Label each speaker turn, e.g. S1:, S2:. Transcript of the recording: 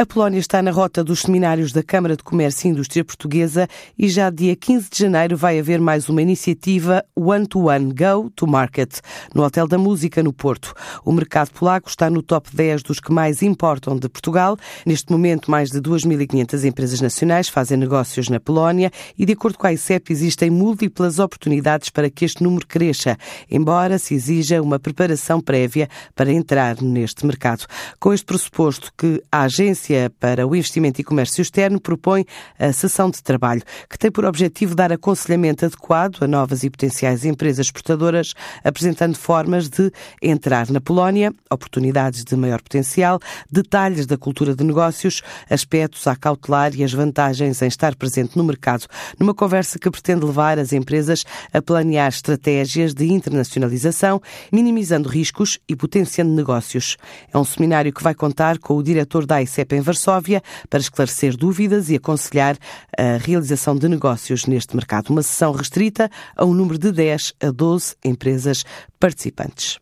S1: A Polónia está na rota dos seminários da Câmara de Comércio e Indústria Portuguesa e já dia 15 de janeiro vai haver mais uma iniciativa One to One Go to Market no Hotel da Música no Porto. O mercado polaco está no top 10 dos que mais importam de Portugal. Neste momento, mais de 2.500 empresas nacionais fazem negócios na Polónia e, de acordo com a ICEP, existem múltiplas oportunidades para que este número cresça, embora se exija uma preparação prévia para entrar neste mercado. Com este pressuposto que a agência Agência para o Investimento e Comércio Externo propõe a sessão de trabalho, que tem por objetivo dar aconselhamento adequado a novas e potenciais empresas exportadoras, apresentando formas de entrar na Polónia, oportunidades de maior potencial, detalhes da cultura de negócios, aspectos a cautelar e as vantagens em estar presente no mercado, numa conversa que pretende levar as empresas a planear estratégias de internacionalização, minimizando riscos e potenciando negócios. É um seminário que vai contar com o diretor da ICEP em Varsóvia para esclarecer dúvidas e aconselhar a realização de negócios neste mercado. Uma sessão restrita a um número de 10 a 12 empresas participantes.